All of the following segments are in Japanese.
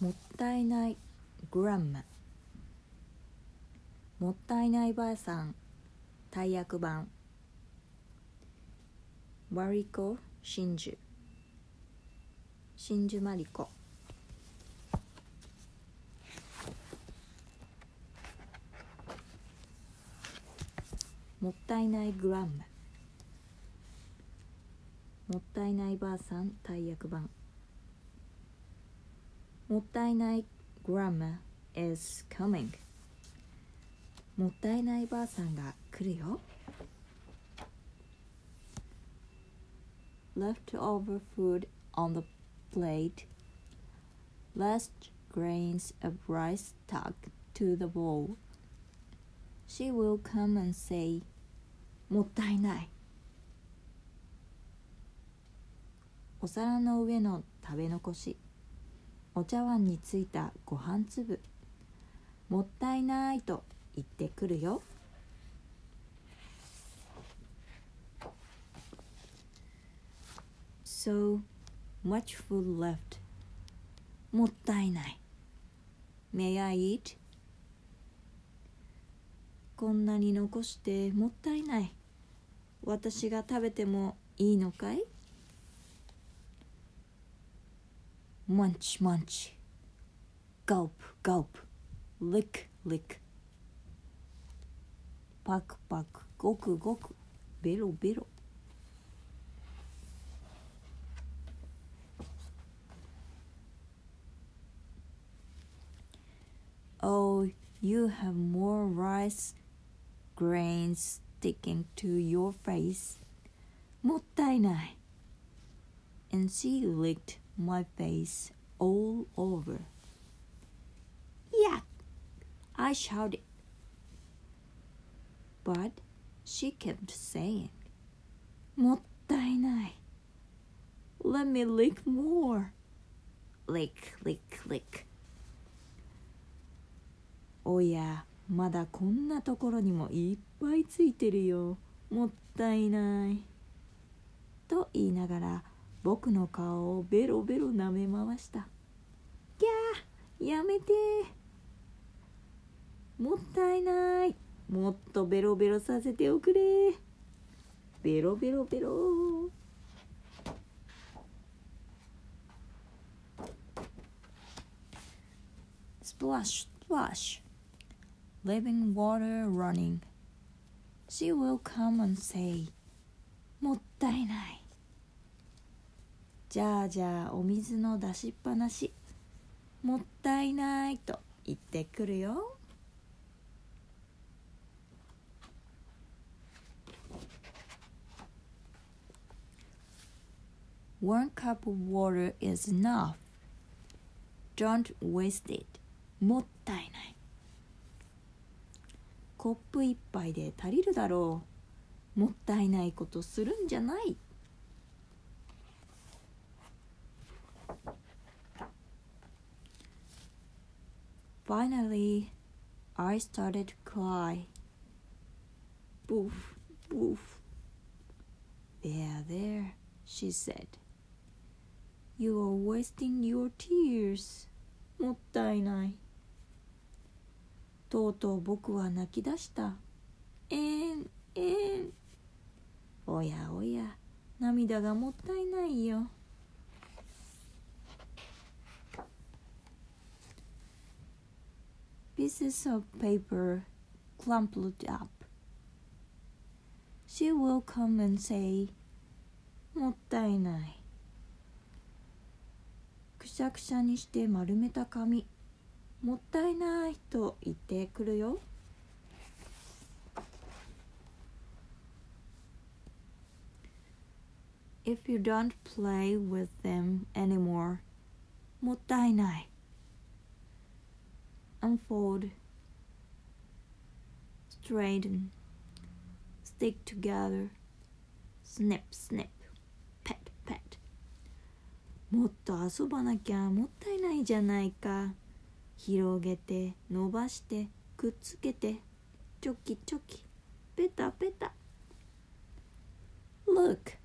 もったいないグランマ。もったいないばあさん大役版。マリコ真珠。真珠マリコもったいないグランマ。もったいないばあさん大役版。もったいない grandma is coming もったいないばあさんが来るよ leftover food on the plate last grains of rice stuck to the bowl she will come and say もったいないお皿の上の食べ残し お茶碗についたご飯粒。もったいないと言ってくるよ。So much food left. もったいない。May I eat? こんなに残してもったいない。私が食べてもいいのかい？munch munch gulp gulp lick lick パクパクごくごくベロベロ Oh, you have more rice grains sticking to your face. もったいない。And she licked my face all over. Yeah, I shouted. But she kept saying, もったいない。Let me lick more. Lick, lick, lick. おや、まだこんなところにもいっぱいついてるよ。もったいない。と言いながら僕の顔をベロベロ舐め回した。ギャーやめてもったいないもっとベロベロさせておくれベロベロベロ Splash, splash, living water running. She will come and say, もったいない。じゃあじゃあお水の出しっぱなし。もったいないと言ってくるよ。One cup of water is enough. Don't waste it. もったいない。コップ一杯で足りるだろう。もったいないことするんじゃない。Finally, I started to cry. Boof, boof. There, there, she said. You are wasting your tears. もったいない。とうとう僕は泣き出した。えーん、えーん。おやおや、涙がもったいないよ。Pieces of paper crumpled up. She will come and say, もったいない。くしゃくしゃにして丸めた紙もったいないと言ってくるよ If you don't play with them anymore もったいない Unfold Straighten Stick together Snip snip Pet pet もっと遊ばなきゃもったいないじゃないか広げて伸ばしてくっつけてチョキチョキペタペタ Look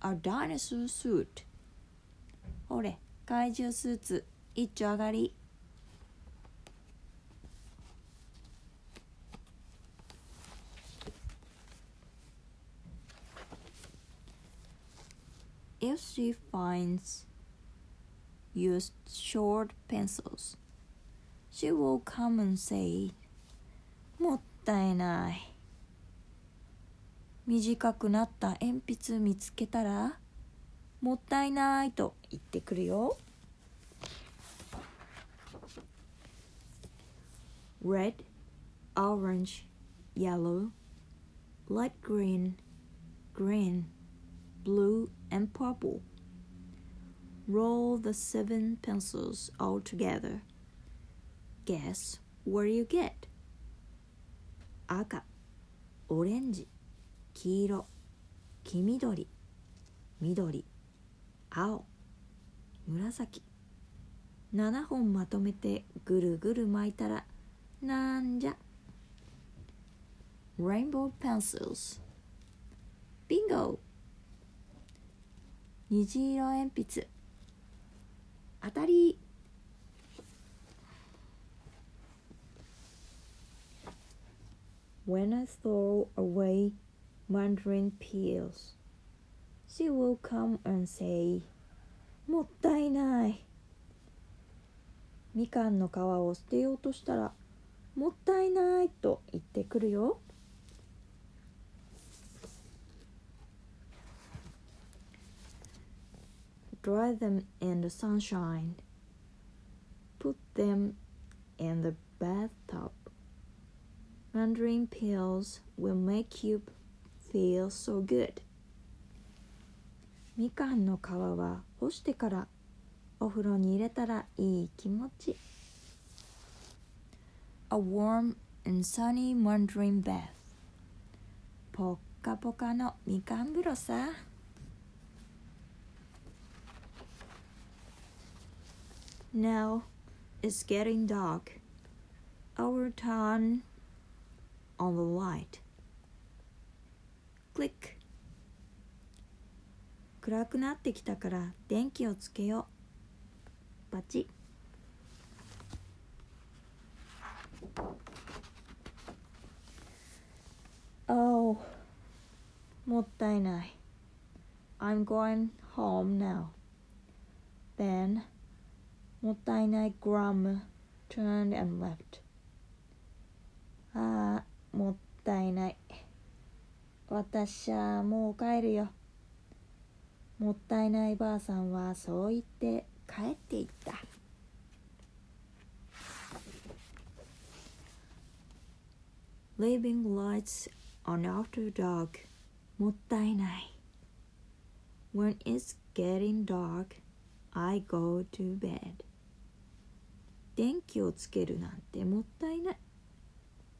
A dinosaur suit ほれ怪獣スーツ一丁上がり she finds used short pencils, she will come and say, もったいない。短くなった鉛筆見つけたら、もったいないと言ってくるよ。Red, orange, yellow, light green, green, blue, and purple. Roll the seven pencils all together. Guess what you get? 赤、オレンジ、黄色、黄緑、緑、青、紫。7本まとめてぐるぐる巻いたらなんじゃ Rainbow pencils Bingo! 虹色鉛筆当たり When I throw away mandarin peels, she will come and say, もったいない。みかんの皮を捨てようとしたら、もったいないと言ってくるよ。dry them in the sunshine. Put them in the bathtub. Mandarin peels will make you feel so good. みかんの皮は干してからお風呂に入れたらいい気持ち。A warm and sunny mandarin bath. ぽっかぽかのみかん風呂さ。 Now it's getting dark. Our turn on the light. Click. 暗くなってきたから電気をつけよう。バチ。Oh, もったいない。I'm going home now. Then もったいない Grandma turned and left. ああ、もったいない。私はもう帰るよ。もったいないばあさんはそう言って帰っていった。Leaving lights on after dark もったいない。When it's getting dark, I go to bed. 電気をつけるなんてもったいない。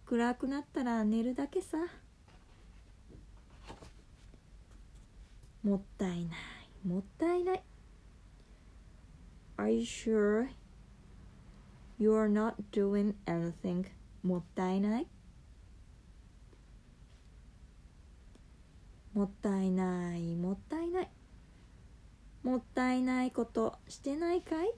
暗くなったら寝るだけさ。もったいない、もったいない。Are you sure you're not doing anything? もったいないもったいない、もったいない。もったいないことしてないかい？